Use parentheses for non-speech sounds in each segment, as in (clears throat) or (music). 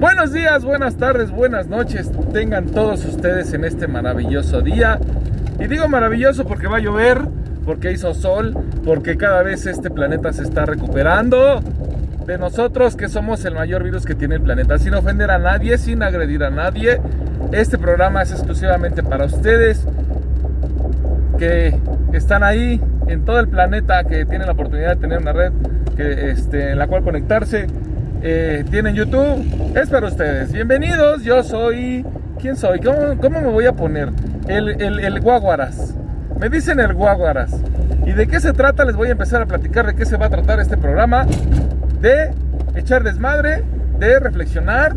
Buenos días, buenas tardes, buenas noches. Tengan todos ustedes en este maravilloso día. Y digo maravilloso porque va a llover, porque hizo sol, porque cada vez este planeta se está recuperando de nosotros que somos el mayor virus que tiene el planeta. Sin ofender a nadie, sin agredir a nadie. Este programa es exclusivamente para ustedes que están ahí en todo el planeta, que tienen la oportunidad de tener una red que, este, en la cual conectarse eh, tienen YouTube, es para ustedes. Bienvenidos, yo soy... ¿Quién soy? ¿Cómo, me voy a poner? El, el, Guaguaras. Me dicen el Guaguaras. ¿Y de qué se trata? Les voy a empezar a platicar de qué se va a tratar este programa. De echar desmadre, de reflexionar,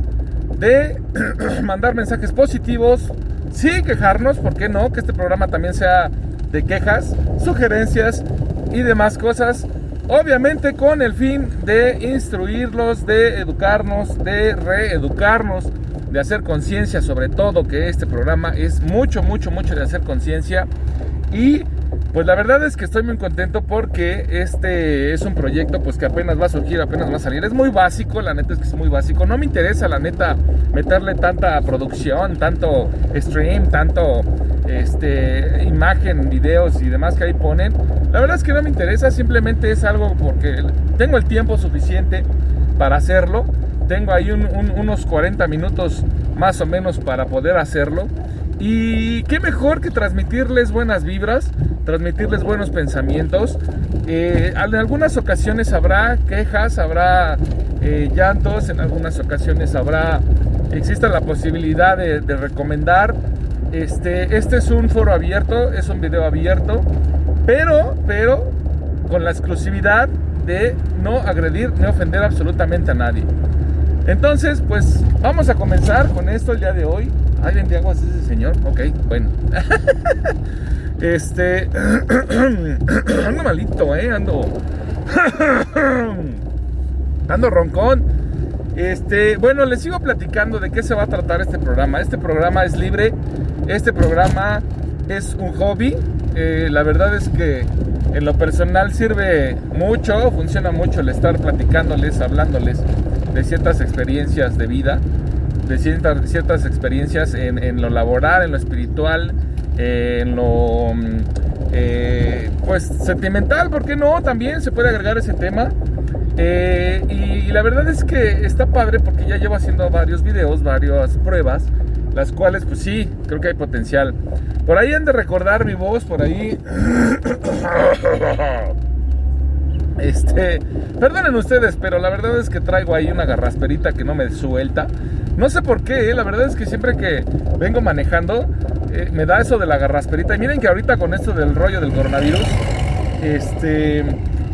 de (clears throat) mandar mensajes positivos, sí quejarnos, ¿por qué no? Que este programa también sea de quejas, sugerencias y demás cosas Obviamente con el fin de instruirlos, de educarnos, de reeducarnos, de hacer conciencia sobre todo, que este programa es mucho, mucho, mucho de hacer conciencia. Y pues la verdad es que estoy muy contento porque este es un proyecto pues que apenas va a surgir, apenas va a salir. Es muy básico, la neta es que es muy básico. No me interesa la neta meterle tanta producción, tanto stream, tanto este, imagen, videos y demás que ahí ponen. La verdad es que no me interesa, simplemente es algo porque tengo el tiempo suficiente para hacerlo. Tengo ahí unos 40 minutos más o menos para poder hacerlo. Y qué mejor que transmitirles buenas vibras, transmitirles buenos pensamientos. Eh, en algunas ocasiones habrá quejas, habrá eh, llantos, en algunas ocasiones habrá, existe la posibilidad de, de recomendar este, este es un foro abierto, es un video abierto, pero, pero con la exclusividad de no agredir ni ofender absolutamente a nadie. Entonces, pues vamos a comenzar con esto el día de hoy. ¿Hay de aguas ese señor? Ok, bueno. (laughs) este. (clears throat) ando malito, ¿eh? Ando. (clears throat) ando roncón. Este, bueno, les sigo platicando de qué se va a tratar este programa. Este programa es libre, este programa es un hobby. Eh, la verdad es que en lo personal sirve mucho, funciona mucho el estar platicándoles, hablándoles de ciertas experiencias de vida, de ciertas, ciertas experiencias en, lo laboral, en lo espiritual, en lo mm, eh, pues sentimental, ¿por qué no? También se puede agregar ese tema. Eh, y, la verdad es que está padre porque ya llevo haciendo varios videos, varias pruebas, las cuales pues sí, creo que hay potencial. Por ahí han de recordar mi voz, por ahí... (coughs) Este, perdonen ustedes, pero la verdad es que traigo ahí una garrasperita que no me suelta. No sé por qué, eh, la verdad es que siempre que vengo manejando eh, me da eso de la garrasperita. Y miren que ahorita con esto del rollo del coronavirus, este,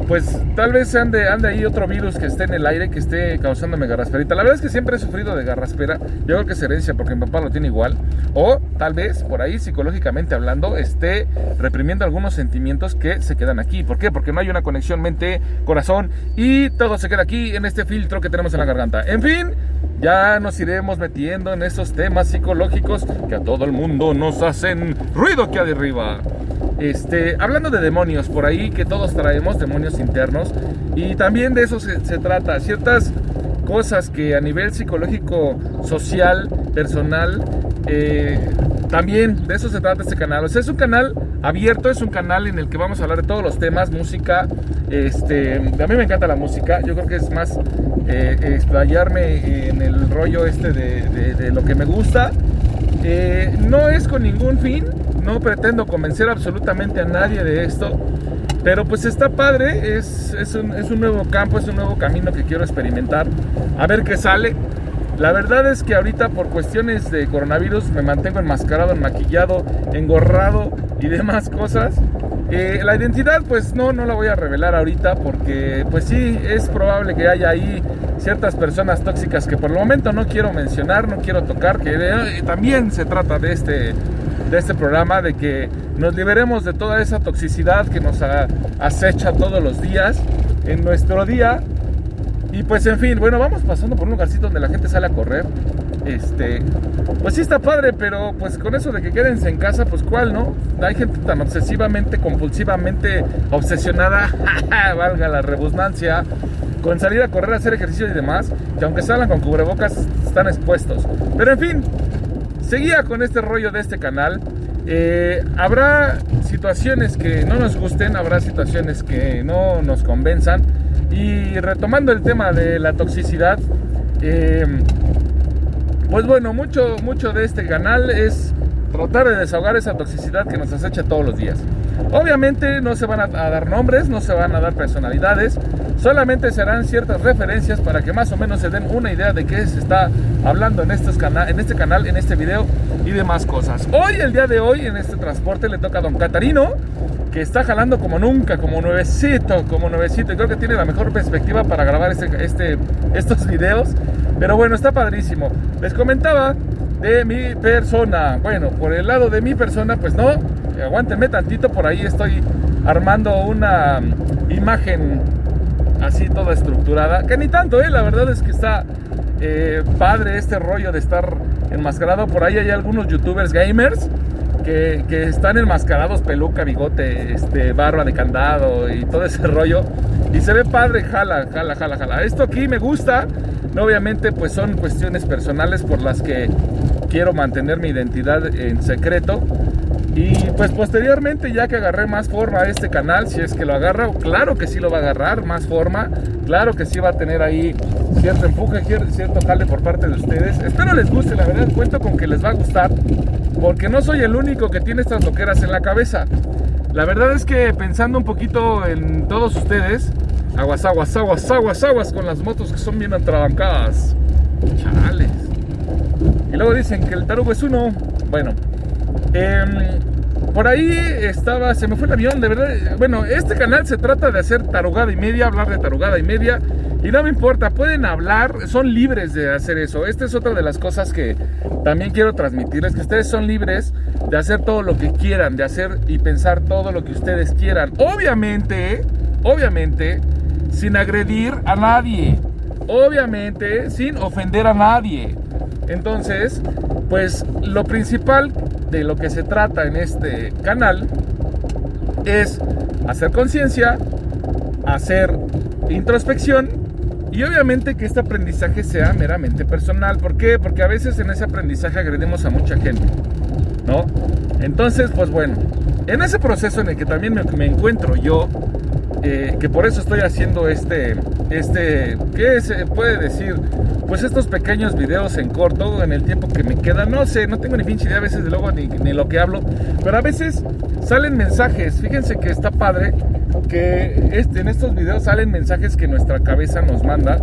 pues tal vez ande, ande ahí otro virus que esté en el aire, que esté causándome garrasperita. La verdad es que siempre he sufrido de garraspera. Yo creo que es herencia porque mi papá lo tiene igual. O tal vez por ahí psicológicamente hablando esté reprimiendo algunos sentimientos que se quedan aquí. ¿Por qué? Porque no hay una conexión mente-corazón y todo se queda aquí en este filtro que tenemos en la garganta. En fin, ya nos iremos metiendo en esos temas psicológicos que a todo el mundo nos hacen ruido aquí arriba. Este, hablando de demonios, por ahí que todos traemos demonios internos y también de eso se, trata, ciertas cosas que a nivel psicológico, social, personal, eh, también de eso se trata este canal. O sea, es un canal abierto, es un canal en el que vamos a hablar de todos los temas, música. Este, a mí me encanta la música, yo creo que es más eh, explayarme en el rollo este de, lo que me gusta. Eh, no es con ningún fin, no pretendo convencer absolutamente a nadie de esto, pero pues está padre, es, es, un, es un nuevo campo, es un nuevo camino que quiero experimentar, a ver qué sale. La verdad es que ahorita por cuestiones de coronavirus me mantengo enmascarado, enmaquillado, engorrado y demás cosas. Eh, la identidad pues no, no la voy a revelar ahorita porque pues sí, es probable que haya ahí ciertas personas tóxicas que por el momento no quiero mencionar, no quiero tocar, que eh, también se trata de este de este programa, de que nos liberemos de toda esa toxicidad que nos acecha todos los días en nuestro día. Y pues en fin, bueno, vamos pasando por un lugarcito donde la gente sale a correr. Este, pues sí está padre, pero pues con eso de que quédense en casa, pues cuál, ¿no? Hay gente tan obsesivamente, compulsivamente obsesionada, (laughs) valga la rebusnancia, con salir a correr, a hacer ejercicio y demás, que aunque salgan con cubrebocas, están expuestos. Pero en fin, seguía con este rollo de este canal. Eh, habrá situaciones que no nos gusten, habrá situaciones que no nos convenzan. Y retomando el tema de la toxicidad, eh, pues bueno, mucho, mucho de este canal es tratar de desahogar esa toxicidad que nos acecha todos los días. Obviamente no se van a, dar nombres, no se van a dar personalidades, solamente serán ciertas referencias para que más o menos se den una idea de qué se está hablando en, estos en este canal, en este video y demás cosas. Hoy, el día de hoy, en este transporte le toca a don Catarino, que está jalando como nunca, como nuevecito, como nuevecito, y creo que tiene la mejor perspectiva para grabar este, este, estos videos. Pero bueno, está padrísimo. Les comentaba de mi persona. Bueno, por el lado de mi persona, pues no, aguántenme tantito, por ahí estoy armando una imagen así toda estructurada, que ni tanto, ¿eh? la verdad es que está eh, padre este rollo de estar enmascarado. Por ahí hay algunos youtubers gamers que, que, están enmascarados, peluca, bigote, este, barba de candado y todo ese (laughs) rollo. Y se ve padre, jala, jala, jala, jala. Esto aquí me gusta. Obviamente, pues son cuestiones personales por las que quiero mantener mi identidad en secreto. Y pues posteriormente, ya que agarré más forma a este canal, si es que lo agarra, claro que sí lo va a agarrar, más forma, claro que sí va a tener ahí cierto empuje, cierto jale por parte de ustedes. Espero les guste, la verdad, cuento con que les va a gustar, porque no soy el único que tiene estas loqueras en la cabeza. La verdad es que pensando un poquito en todos ustedes, aguas, aguas, aguas, aguas, aguas con las motos que son bien atrabancadas. Chales. Y luego dicen que el tarugo es uno. Bueno, eh, por ahí estaba, se me fue el avión, de verdad. Bueno, este canal se trata de hacer tarugada y media, hablar de tarugada y media. Y no me importa, pueden hablar, son libres de hacer eso. Esta es otra de las cosas que también quiero transmitirles, que ustedes son libres de hacer todo lo que quieran, de hacer y pensar todo lo que ustedes quieran. Obviamente, obviamente, sin agredir a nadie. Obviamente, sin ofender a nadie. Entonces, pues lo principal de lo que se trata en este canal es hacer conciencia, hacer introspección y obviamente que este aprendizaje sea meramente personal. ¿Por qué? Porque a veces en ese aprendizaje agredimos a mucha gente, ¿no? Entonces, pues bueno, en ese proceso en el que también me, me encuentro yo, eh, que por eso estoy haciendo este, este, ¿qué se puede decir? Pues estos pequeños videos en corto, en el tiempo que me queda, no sé, no tengo ni pinche idea a veces de luego ni, ni lo que hablo, pero a veces salen mensajes, fíjense que está padre, que este, en estos videos salen mensajes que nuestra cabeza nos manda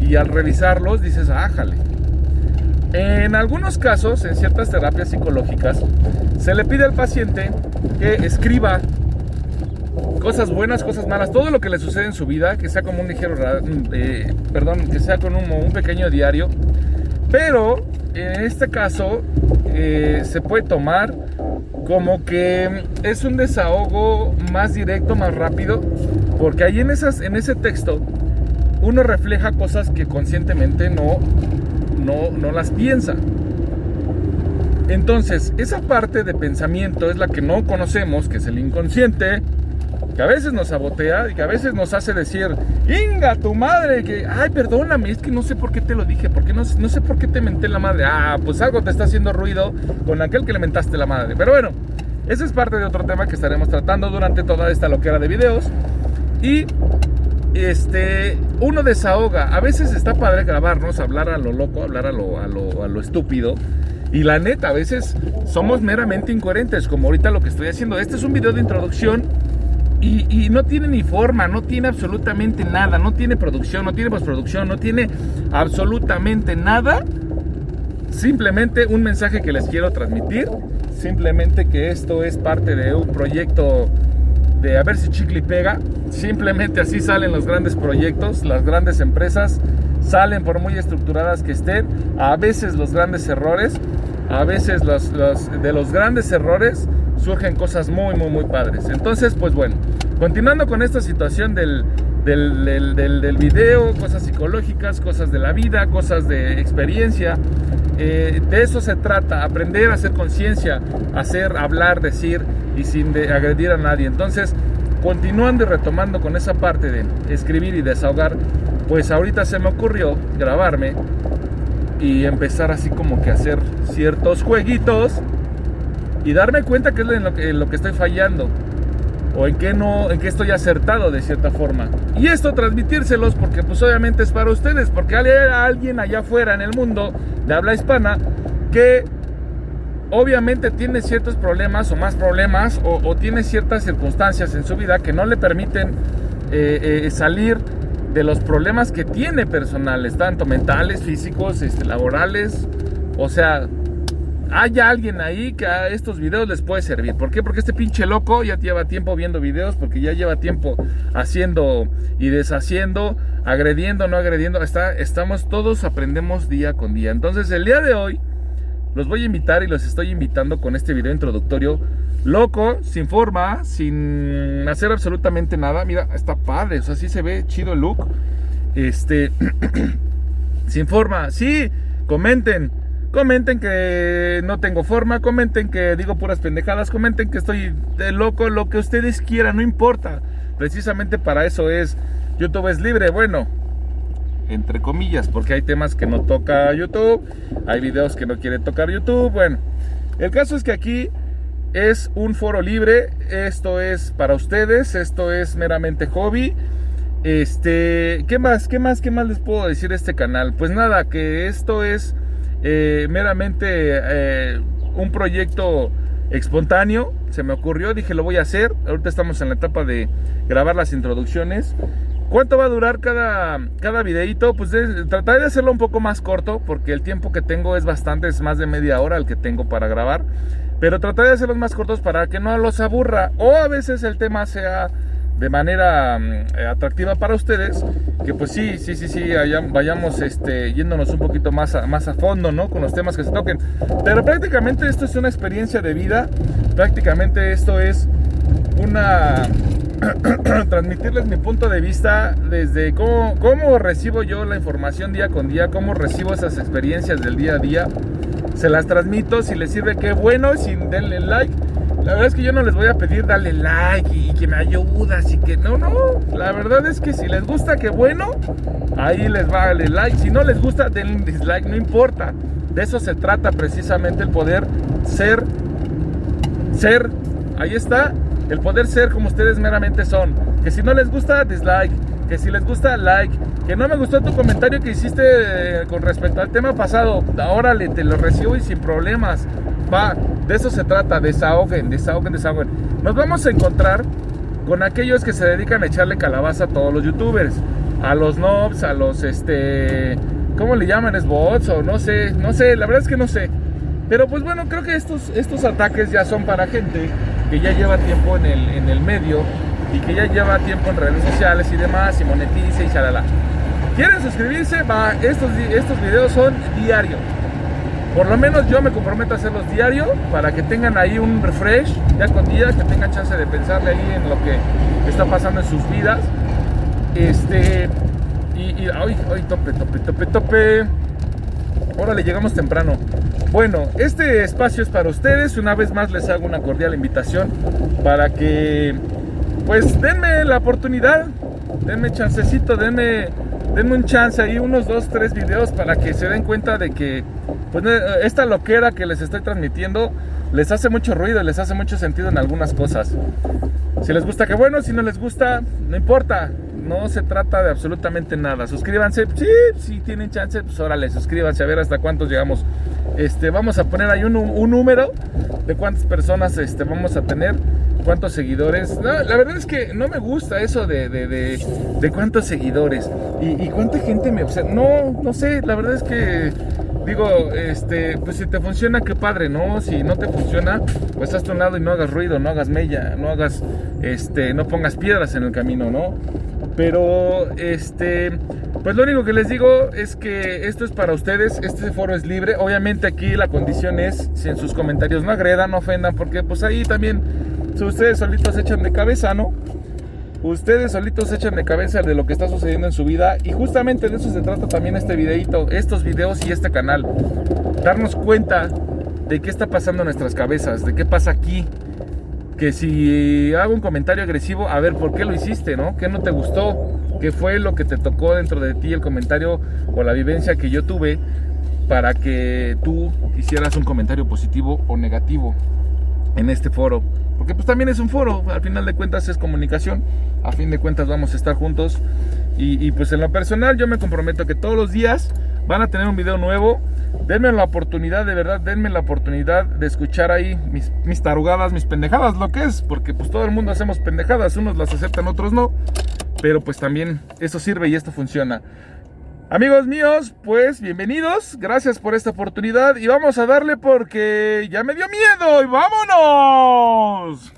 y al revisarlos dices, ájale. En algunos casos, en ciertas terapias psicológicas, se le pide al paciente que escriba cosas buenas, cosas malas, todo lo que le sucede en su vida, que sea como un ligero, eh, perdón, que sea con un, pequeño diario. Pero en este caso eh, se puede tomar como que es un desahogo más directo, más rápido, porque ahí en, esas, en ese texto uno refleja cosas que conscientemente no, no, no las piensa. Entonces, esa parte de pensamiento es la que no conocemos, que es el inconsciente, que a veces nos sabotea y que a veces nos hace decir, Inga, tu madre, que, ay, perdóname, es que no sé por qué te lo dije, porque no, no sé por qué te menté la madre. Ah, pues algo te está haciendo ruido con aquel que le mentaste la madre. Pero bueno, ese es parte de otro tema que estaremos tratando durante toda esta loquera de videos. Y este, uno desahoga. A veces está padre grabarnos, hablar a lo loco, hablar a lo, a lo, a lo estúpido. Y la neta, a veces somos meramente incoherentes, como ahorita lo que estoy haciendo. Este es un video de introducción y, no tiene ni forma, no tiene absolutamente nada, no tiene producción, no tiene postproducción, no tiene absolutamente nada. Simplemente un mensaje que les quiero transmitir, simplemente que esto es parte de un proyecto de a ver si chicle pega. Simplemente así salen los grandes proyectos, las grandes empresas salen por muy estructuradas que estén, a veces los grandes errores, a veces los, de los grandes errores surgen cosas muy, muy, muy padres. Entonces, pues bueno, continuando con esta situación del, del, del, video, cosas psicológicas, cosas de la vida, cosas de experiencia. Eh, de eso se trata, aprender a hacer conciencia, hacer, hablar, decir y sin agredir a nadie. Entonces, continuando y retomando con esa parte de escribir y desahogar, pues ahorita se me ocurrió grabarme y empezar así como que hacer ciertos jueguitos y darme cuenta que es en lo que, lo que estoy fallando o en qué no, en qué estoy acertado de cierta forma. Y esto transmitírselos porque pues obviamente es para ustedes, porque hay alguien allá afuera en el mundo de habla hispana que obviamente tiene ciertos problemas o más problemas o, tiene ciertas circunstancias en su vida que no le permiten eh, eh, salir de los problemas que tiene personales, tanto mentales, físicos, este, laborales. O sea, hay alguien ahí que a estos videos les puede servir. ¿Por qué? Porque este pinche loco ya lleva tiempo viendo videos, porque ya lleva tiempo haciendo y deshaciendo, agrediendo, no agrediendo. Está, estamos todos, aprendemos día con día. Entonces, el día de hoy los voy a invitar y los estoy invitando con este video introductorio loco, sin forma, sin hacer absolutamente nada. Mira, está padre, o sea, sí se ve chido el look. Este, (clears throat) sin forma, sí, comenten. Comenten que no tengo forma, comenten que digo puras pendejadas, comenten que estoy loco, lo que ustedes quieran, no importa. Precisamente para eso es, YouTube es libre, bueno, entre comillas, porque hay temas que no toca YouTube, hay videos que no quiere tocar YouTube, bueno. El caso es que aquí es un foro libre, esto es para ustedes, esto es meramente hobby. Este, ¿qué más? ¿Qué más? ¿Qué más les puedo decir de este canal? Pues nada, que esto es eh, meramente eh, un proyecto espontáneo, se me ocurrió, dije lo voy a hacer, ahorita estamos en la etapa de grabar las introducciones ¿Cuánto va a durar cada, cada videito? Pues trataré de hacerlo un poco más corto porque el tiempo que tengo es bastante, es más de media hora el que tengo para grabar. Pero trataré de hacerlos más cortos para que no los aburra o a veces el tema sea de manera mm, atractiva para ustedes, que pues sí, sí, sí, sí, vayamos este, yéndonos un poquito más a, más a fondo, ¿no? Con los temas que se toquen. Pero prácticamente esto es una experiencia de vida, prácticamente esto es una (clears throat) transmitirles mi punto de vista desde cómo, cómo recibo yo la información día con día, cómo recibo esas experiencias del día a día. Se las transmito, si les sirve, qué bueno, sin denle like. La verdad es que yo no les voy a pedir darle like y, que me ayudas y que no, no. La verdad es que si les gusta, qué bueno, ahí les va darle like. Si no les gusta, denle dislike, no importa. De eso se trata precisamente el poder ser, ser, ahí está, el poder ser como ustedes meramente son. Que si no les gusta, dislike. Que si les gusta, like. Que no me gustó tu comentario que hiciste eh, con respecto al tema pasado. Órale, te lo recibo y sin problemas. Va, de eso se trata. Desahoguen, desahoguen, desahoguen. Nos vamos a encontrar con aquellos que se dedican a echarle calabaza a todos los youtubers. A los nobs, a los este. ¿Cómo le llaman? ¿Es bots? O no sé, no sé, la verdad es que no sé. Pero pues bueno, creo que estos, estos ataques ya son para gente que ya lleva tiempo en el, en el medio y que ya lleva tiempo en redes sociales y demás y monetiza y chalala. ¿Quieren suscribirse? Va, estos, estos videos son diarios. Por lo menos yo me comprometo a hacerlos diario para que tengan ahí un refresh ya con día, que tengan chance de pensarle ahí en lo que está pasando en sus vidas. Este, y, y ay, ay, tope, tope, tope, tope. Órale, llegamos temprano. Bueno, este espacio es para ustedes. Una vez más les hago una cordial invitación para que, pues, denme la oportunidad, denme chancecito, denme, denme un chance ahí, unos dos, tres videos para que se den cuenta de que, pues, esta loquera que les estoy transmitiendo les hace mucho ruido, les hace mucho sentido en algunas cosas. Si les gusta, qué bueno. Si no les gusta, no importa no se trata de absolutamente nada. Suscríbanse, sí, si tienen chance, pues órale, suscríbanse a ver hasta cuántos llegamos. Este, vamos a poner ahí un, número de cuántas personas este, vamos a tener, cuántos seguidores. la verdad es que no me gusta eso de, de, cuántos seguidores y, cuánta gente me observa. No, no sé, la verdad es que digo, este, pues si te funciona, qué padre, ¿no? Si no te funciona, pues haz tu lado y no hagas ruido, no hagas mella, no hagas, este, no pongas piedras en el camino, ¿no? Pero, este, pues lo único que les digo es que esto es para ustedes, este foro es libre. Obviamente aquí la condición es, si en sus comentarios no agredan, no ofendan, porque pues ahí también, ustedes solitos echan de cabeza, ¿no? Ustedes solitos echan de cabeza de lo que está sucediendo en su vida y justamente de eso se trata también este videito, estos videos y este canal. Darnos cuenta de qué está pasando en nuestras cabezas, de qué pasa aquí. Que si hago un comentario agresivo, a ver, ¿por qué lo hiciste, no? ¿Qué no te gustó? ¿Qué fue lo que te tocó dentro de ti el comentario o la vivencia que yo tuve para que tú hicieras un comentario positivo o negativo en este foro? Porque pues también es un foro, al final de cuentas es comunicación, a fin de cuentas vamos a estar juntos y, pues en lo personal yo me comprometo que todos los días van a tener un video nuevo. Denme la oportunidad, de verdad, denme la oportunidad de escuchar ahí mis, mis tarugadas, mis pendejadas, lo que es, porque pues todo el mundo hacemos pendejadas, unos las aceptan, otros no, pero pues también eso sirve y esto funciona. Amigos míos, pues bienvenidos, gracias por esta oportunidad y vamos a darle porque ya me dio miedo y vámonos.